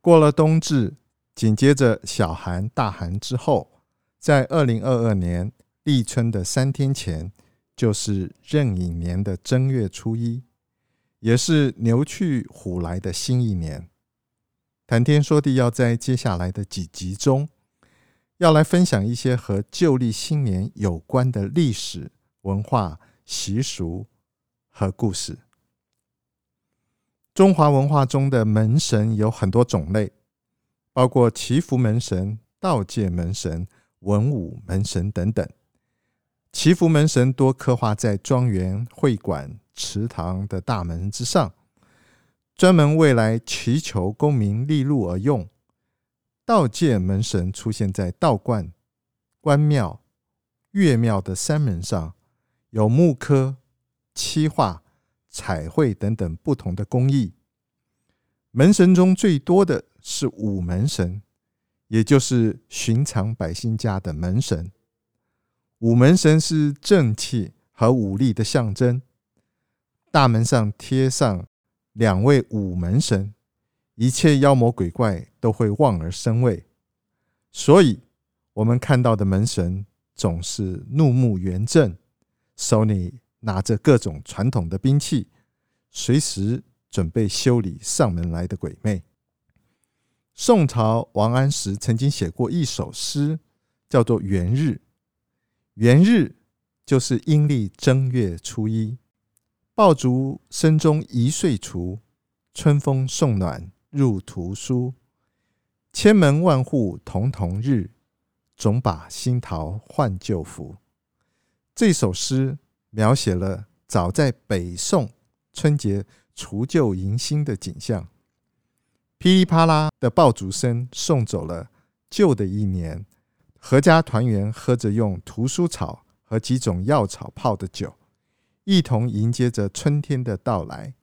过了冬至，紧接着小寒、大寒之后，在二零二二年立春的三天前，就是壬寅年的正月初一，也是牛去虎来的新一年。谈天说地，要在接下来的几集中。要来分享一些和旧历新年有关的历史文化习俗和故事。中华文化中的门神有很多种类，包括祈福门神、道界门神、文武门神等等。祈福门神多刻画在庄园、会馆、祠堂的大门之上，专门为来祈求功名利禄而用。道界门神出现在道观、官庙、岳庙的山门上，有木刻、漆画、彩绘等等不同的工艺。门神中最多的是武门神，也就是寻常百姓家的门神。武门神是正气和武力的象征，大门上贴上两位武门神。一切妖魔鬼怪都会望而生畏，所以我们看到的门神总是怒目圆睁，手里拿着各种传统的兵器，随时准备修理上门来的鬼魅。宋朝王安石曾经写过一首诗，叫做《元日》。元日就是阴历正月初一，爆竹声中一岁除，春风送暖。入屠苏，千门万户曈曈日，总把新桃换旧符。这首诗描写了早在北宋春节除旧迎新的景象。噼里啪啦的爆竹声送走了旧的一年，阖家团圆，喝着用屠苏草和几种药草泡的酒，一同迎接着春天的到来。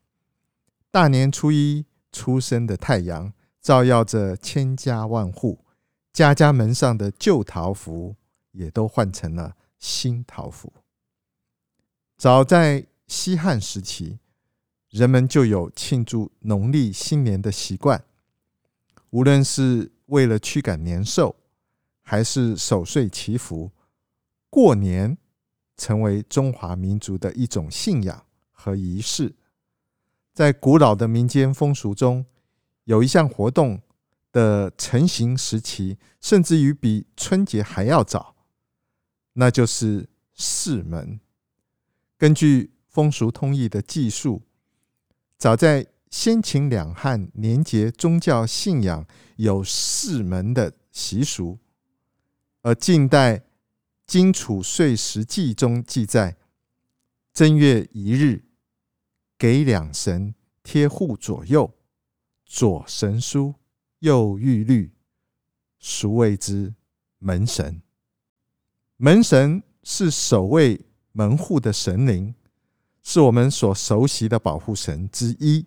大年初一。初升的太阳照耀着千家万户，家家门上的旧桃符也都换成了新桃符。早在西汉时期，人们就有庆祝农历新年的习惯，无论是为了驱赶年兽，还是守岁祈福，过年成为中华民族的一种信仰和仪式。在古老的民间风俗中，有一项活动的成型时期，甚至于比春节还要早，那就是试门。根据风俗通义的记述，早在先秦两汉年节，宗教信仰有四门的习俗，而晋代《荆楚岁时记》中记载，正月一日。给两神贴户左右，左神书，右玉律，俗谓之门神。门神是守卫门户的神灵，是我们所熟悉的保护神之一。《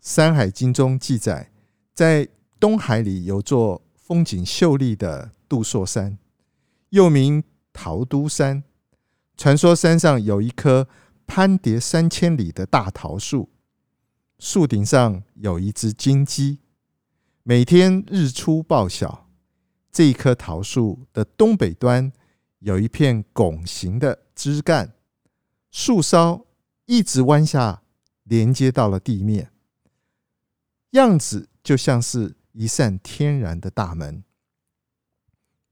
山海经》中记载，在东海里有座风景秀丽的度朔山，又名桃都山。传说山上有一棵。攀叠三千里的大桃树，树顶上有一只金鸡。每天日出报晓，这一棵桃树的东北端有一片拱形的枝干，树梢一直弯下，连接到了地面，样子就像是一扇天然的大门。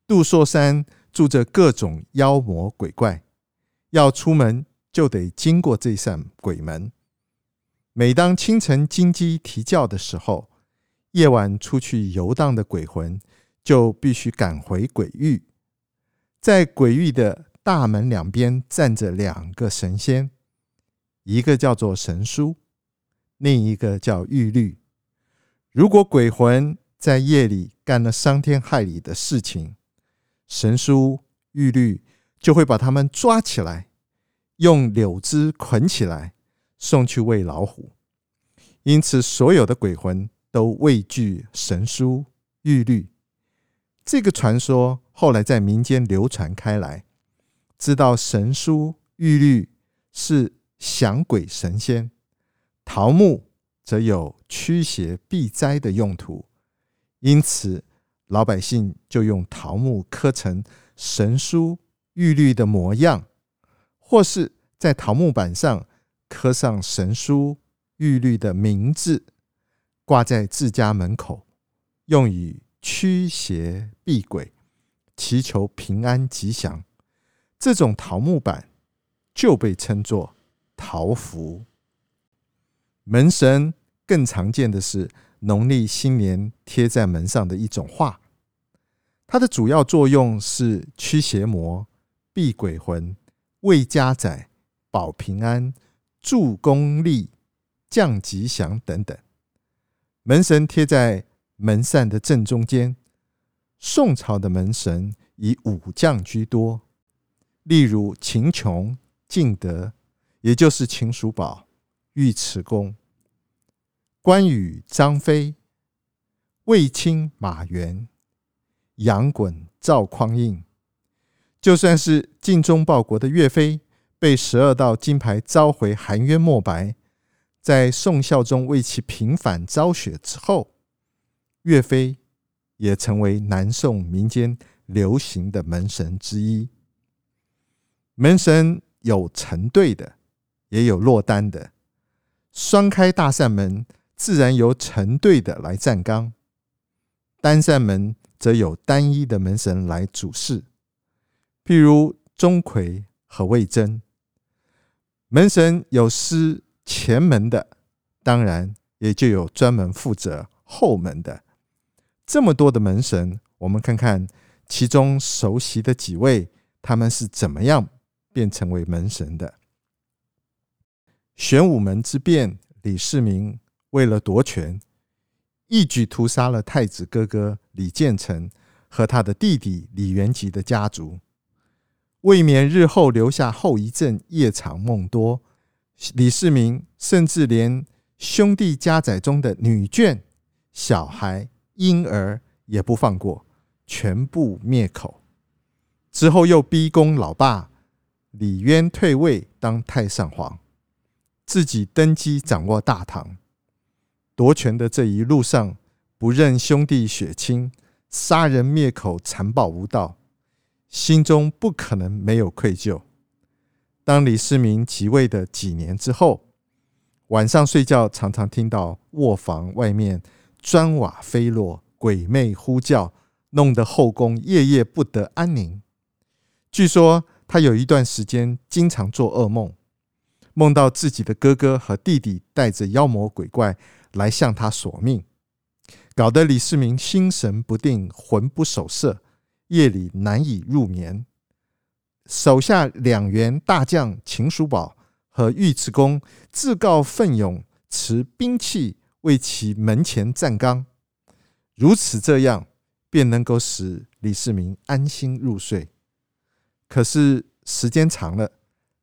杜朔山住着各种妖魔鬼怪，要出门。就得经过这扇鬼门。每当清晨金鸡啼叫的时候，夜晚出去游荡的鬼魂就必须赶回鬼域。在鬼域的大门两边站着两个神仙，一个叫做神书，另一个叫玉律。如果鬼魂在夜里干了伤天害理的事情，神书玉律就会把他们抓起来，用柳枝捆起来，送去喂老虎。因此，所有的鬼魂都畏惧神书玉律。这个传说后来在民间流传开来，知道神书玉律是降鬼神仙，桃木。则有驱邪避灾的用途，因此老百姓就用桃木刻成神书玉律的模样，或是在桃木板上刻上神书玉律的名字，挂在自家门口，用以驱邪避鬼、祈求平安吉祥。这种桃木板就被称作桃符。门神更常见的是农历新年贴在门上的一种画，它的主要作用是驱邪魔、避鬼魂、慰家宅、保平安、助功利、降吉祥等等。门神贴在门扇的正中间。宋朝的门神以武将居多，例如秦琼、敬德，也就是秦叔宝、尉迟恭。关羽、张飞、卫青、马援、杨衮、赵匡胤，就算是尽忠报国的岳飞，被十二道金牌召回含冤莫白，在宋孝宗为其平反昭雪之后，岳飞也成为南宋民间流行的门神之一。门神有成对的，也有落单的，双开大扇门。自然由成对的来站岗，单扇门则有单一的门神来主事，譬如钟馗和魏征。门神有司前门的，当然也就有专门负责后门的。这么多的门神，我们看看其中熟悉的几位，他们是怎么样变成为门神的？玄武门之变，李世民。为了夺权，一举屠杀了太子哥哥李建成和他的弟弟李元吉的家族，为免日后留下后遗症，夜长梦多，李世民甚至连兄弟家宅中的女眷、小孩、婴儿也不放过，全部灭口。之后又逼宫老爸李渊退位当太上皇，自己登基掌握大唐。夺权的这一路上，不认兄弟血亲，杀人灭口，残暴无道，心中不可能没有愧疚。当李世民即位的几年之后，晚上睡觉常常听到卧房外面砖瓦飞落、鬼魅呼叫，弄得后宫夜夜不得安宁。据说他有一段时间经常做噩梦，梦到自己的哥哥和弟弟带着妖魔鬼怪。来向他索命，搞得李世民心神不定，魂不守舍，夜里难以入眠。手下两员大将秦叔宝和尉迟恭自告奋勇，持兵器为其门前站岗。如此这样，便能够使李世民安心入睡。可是时间长了，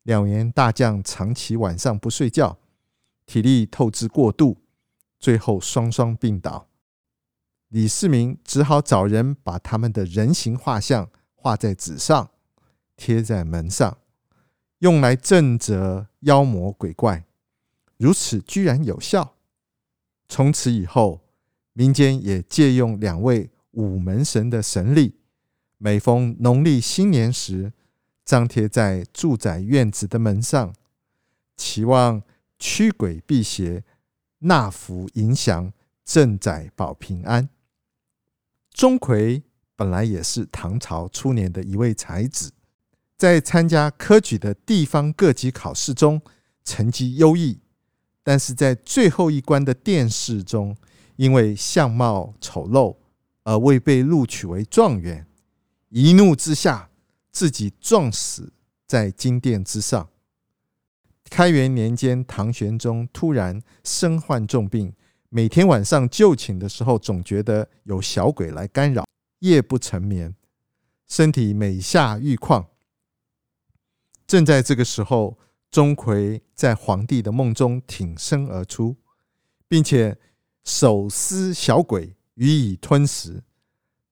两员大将长期晚上不睡觉，体力透支过度。最后双双病倒，李世民只好找人把他们的人形画像画在纸上，贴在门上，用来镇责妖魔鬼怪。如此居然有效，从此以后，民间也借用两位武门神的神力，每逢农历新年时，张贴在住宅院子的门上，期望驱鬼避邪。纳福迎祥，镇宅保平安。钟馗本来也是唐朝初年的一位才子，在参加科举的地方各级考试中成绩优异，但是在最后一关的殿试中，因为相貌丑陋而未被录取为状元。一怒之下，自己撞死在金殿之上。开元年间，唐玄宗突然身患重病，每天晚上就寝的时候，总觉得有小鬼来干扰，夜不成眠，身体每下愈况。正在这个时候，钟馗在皇帝的梦中挺身而出，并且手撕小鬼予以吞食。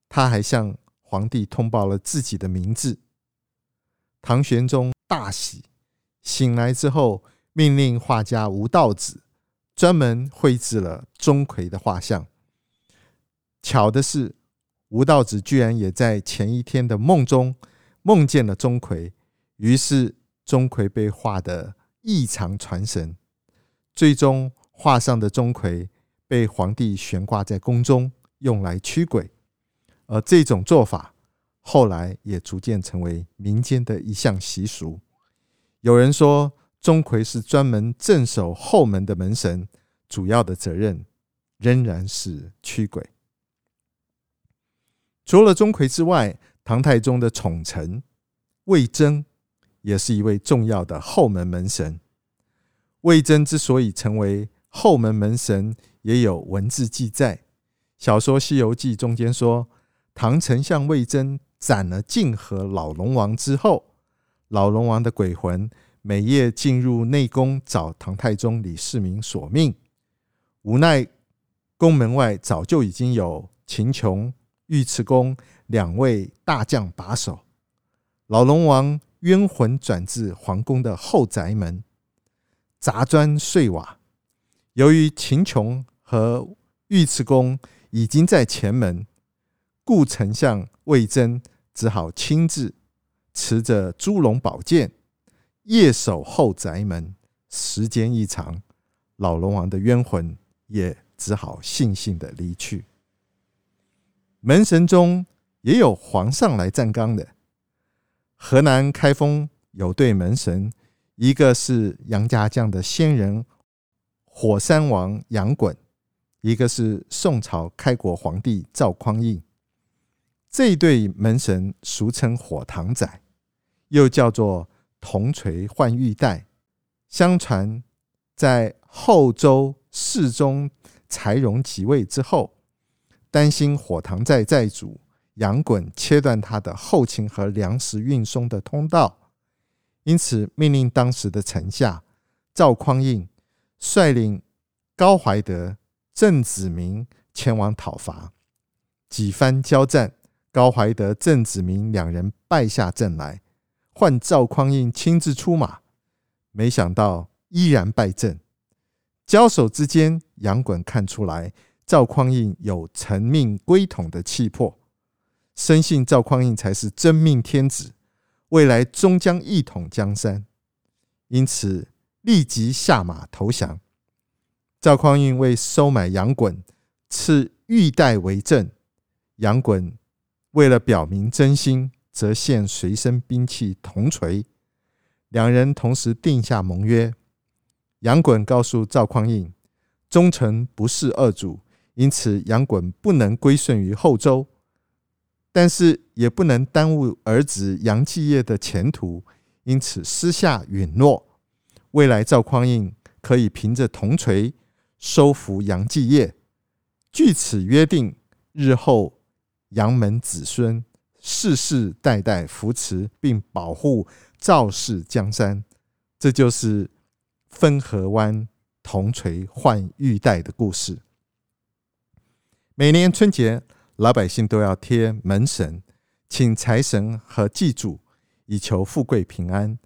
他还向皇帝通报了自己的名字。唐玄宗大喜。醒来之后，命令画家吴道子专门绘制了钟馗的画像。巧的是，吴道子居然也在前一天的梦中梦见了钟馗，于是钟馗被画得异常传神。最终，画上的钟馗被皇帝悬挂在宫中，用来驱鬼。而这种做法后来也逐渐成为民间的一项习俗。有人说，钟馗是专门镇守后门的门神，主要的责任仍然是驱鬼。除了钟馗之外，唐太宗的宠臣魏征也是一位重要的后门门神。魏征之所以成为后门门神，也有文字记载。小说《西游记》中间说，唐丞相魏征斩了泾河老龙王之后。老龙王的鬼魂每夜进入内宫找唐太宗李世民索命，无奈宫门外早就已经有秦琼、尉迟恭两位大将把守。老龙王冤魂转至皇宫的后宅门，砸砖碎瓦。由于秦琼和尉迟恭已经在前门，故丞相魏征只好亲自。持着猪龙宝剑，夜守后宅门。时间一长，老龙王的冤魂也只好悻悻的离去。门神中也有皇上来站岗的。河南开封有对门神，一个是杨家将的仙人火山王杨衮，一个是宋朝开国皇帝赵匡胤。这一对门神俗称火堂仔。又叫做铜锤换玉带。相传，在后周世宗柴荣即位之后，担心火堂寨寨主杨衮切断他的后勤和粮食运送的通道，因此命令当时的臣下赵匡胤率领高怀德、郑子明前往讨伐。几番交战，高怀德、郑子明两人败下阵来。换赵匡胤亲自出马，没想到依然败阵。交手之间，杨衮看出来赵匡胤有乘命归统的气魄，深信赵匡胤才是真命天子，未来终将一统江山，因此立即下马投降。赵匡胤为收买杨衮，赐玉带为证。杨衮为了表明真心。则献随身兵器铜锤，两人同时定下盟约。杨衮告诉赵匡胤，忠臣不事二主，因此杨衮不能归顺于后周，但是也不能耽误儿子杨继业的前途，因此私下允诺，未来赵匡胤可以凭着铜锤收服杨继业。据此约定，日后杨门子孙。世世代代扶持并保护赵氏江山，这就是分河湾铜锤换玉带的故事。每年春节，老百姓都要贴门神，请财神和祭祖，以求富贵平安。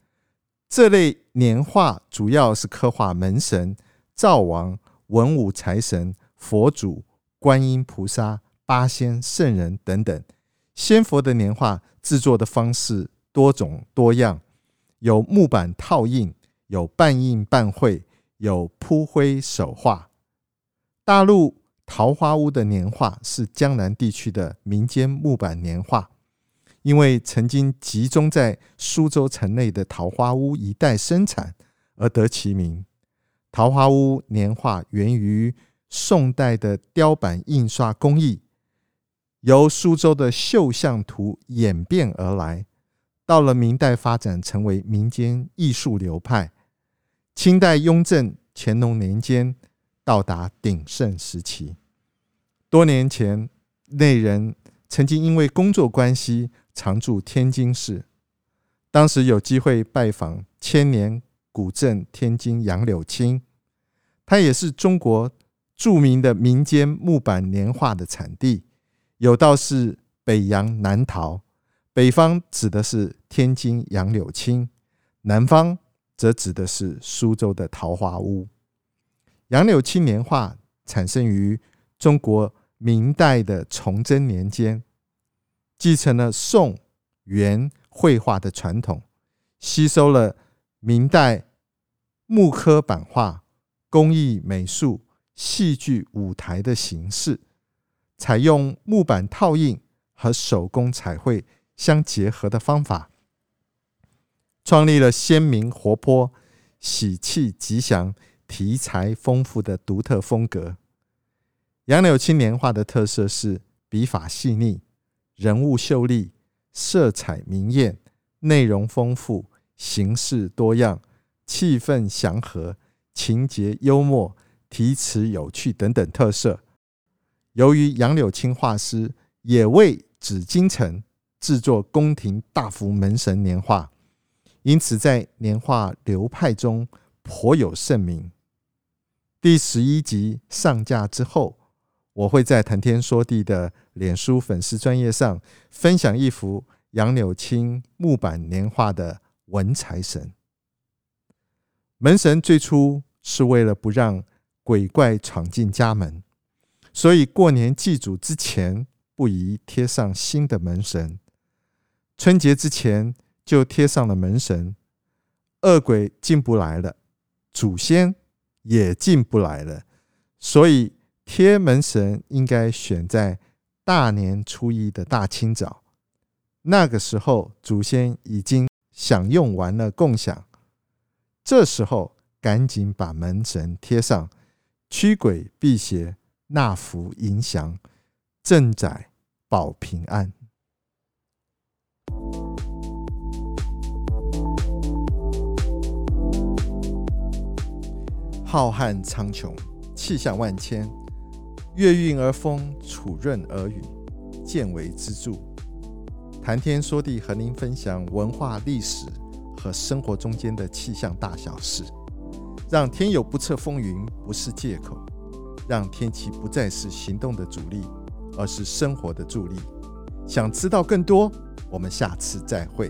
这类年画主要是刻画门神、灶王、文武财神、佛祖、观音菩萨、八仙、圣人等等。仙佛的年画制作的方式多种多样，有木板套印，有半印半绘，有铺灰手画。大陆桃花坞的年画是江南地区的民间木板年画，因为曾经集中在苏州城内的桃花坞一带生产而得其名。桃花坞年画源于宋代的雕版印刷工艺。由苏州的绣像图演变而来，到了明代发展成为民间艺术流派。清代雍正、乾隆年间到达鼎盛时期。多年前，内人曾经因为工作关系常驻天津市，当时有机会拜访千年古镇天津杨柳青，它也是中国著名的民间木板年画的产地。有道是北杨南逃，北方指的是天津杨柳青，南方则指的是苏州的桃花坞。杨柳青年画产生于中国明代的崇祯年间，继承了宋、元绘画的传统，吸收了明代木刻版画、工艺美术、戏剧舞台的形式。采用木板套印和手工彩绘相结合的方法，创立了鲜明活泼、喜气吉祥、题材丰富的独特风格。杨柳青年画的特色是笔法细腻、人物秀丽、色彩明艳、内容丰富、形式多样、气氛祥和、情节幽默、题词有趣等等特色。由于杨柳青画师也为紫禁城制作宫廷大幅门神年画，因此在年画流派中颇有盛名。第十一集上架之后，我会在谈天说地的脸书粉丝专页上分享一幅杨柳青木板年画的文财神。门神最初是为了不让鬼怪闯进家门。所以过年祭祖之前不宜贴上新的门神，春节之前就贴上了门神，恶鬼进不来了，祖先也进不来了。所以贴门神应该选在大年初一的大清早，那个时候祖先已经享用完了供享，这时候赶紧把门神贴上，驱鬼辟邪。纳福迎祥，镇宅保平安。浩瀚苍穹，气象万千，月运而风，楚润而雨，见微知著。谈天说地，和您分享文化、历史和生活中间的气象大小事，让天有不测风云不是借口。让天气不再是行动的阻力，而是生活的助力。想知道更多，我们下次再会。